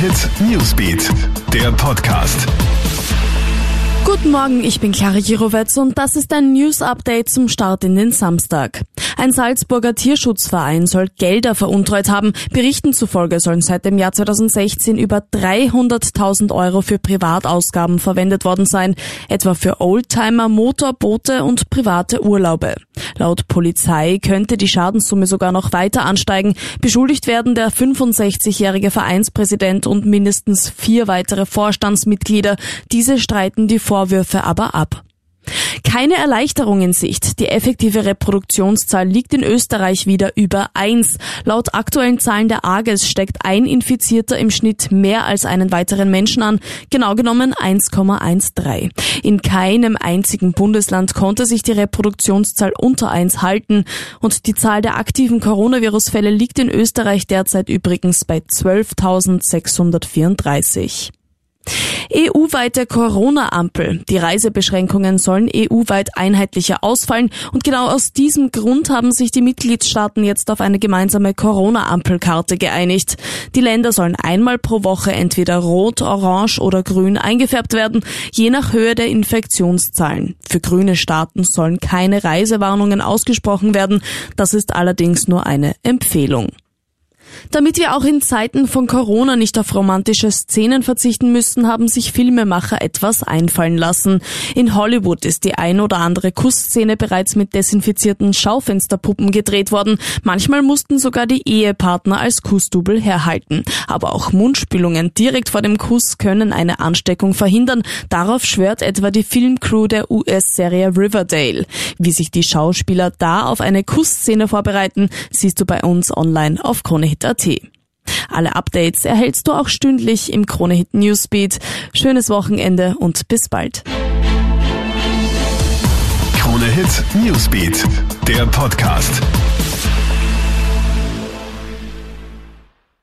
Hit Newsbeat, der Podcast. Guten Morgen, ich bin Clara Jirovetz und das ist ein News-Update zum Start in den Samstag. Ein Salzburger Tierschutzverein soll Gelder veruntreut haben. Berichten zufolge sollen seit dem Jahr 2016 über 300.000 Euro für Privatausgaben verwendet worden sein, etwa für Oldtimer, Motorboote und private Urlaube. Laut Polizei könnte die Schadenssumme sogar noch weiter ansteigen. Beschuldigt werden der 65-jährige Vereinspräsident und mindestens vier weitere Vorstandsmitglieder. Diese streiten die Vorwürfe aber ab. Keine Erleichterung in Sicht. Die effektive Reproduktionszahl liegt in Österreich wieder über eins. Laut aktuellen Zahlen der AGES steckt ein Infizierter im Schnitt mehr als einen weiteren Menschen an, genau genommen 1,13. In keinem einzigen Bundesland konnte sich die Reproduktionszahl unter eins halten und die Zahl der aktiven Coronavirus-Fälle liegt in Österreich derzeit übrigens bei 12.634. EU-weite Corona-Ampel. Die Reisebeschränkungen sollen EU-weit einheitlicher ausfallen und genau aus diesem Grund haben sich die Mitgliedstaaten jetzt auf eine gemeinsame Corona-Ampelkarte geeinigt. Die Länder sollen einmal pro Woche entweder rot, orange oder grün eingefärbt werden, je nach Höhe der Infektionszahlen. Für grüne Staaten sollen keine Reisewarnungen ausgesprochen werden. Das ist allerdings nur eine Empfehlung. Damit wir auch in Zeiten von Corona nicht auf romantische Szenen verzichten müssten, haben sich Filmemacher etwas einfallen lassen. In Hollywood ist die ein oder andere Kussszene bereits mit desinfizierten Schaufensterpuppen gedreht worden. Manchmal mussten sogar die Ehepartner als Kussdubel herhalten. Aber auch Mundspülungen direkt vor dem Kuss können eine Ansteckung verhindern. Darauf schwört etwa die Filmcrew der US-Serie Riverdale. Wie sich die Schauspieler da auf eine Kussszene vorbereiten, siehst du bei uns online auf KroneHit kronehit.at. Alle Updates erhältst du auch stündlich im Kronehit Newsbeat. Schönes Wochenende und bis bald. Kronehit Newsbeat, der Podcast.